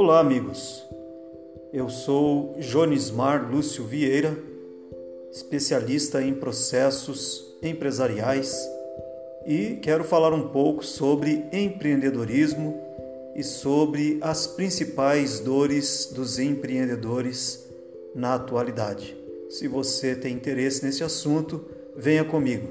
Olá, amigos. Eu sou Jonismar Lúcio Vieira, especialista em processos empresariais e quero falar um pouco sobre empreendedorismo e sobre as principais dores dos empreendedores na atualidade. Se você tem interesse nesse assunto, venha comigo.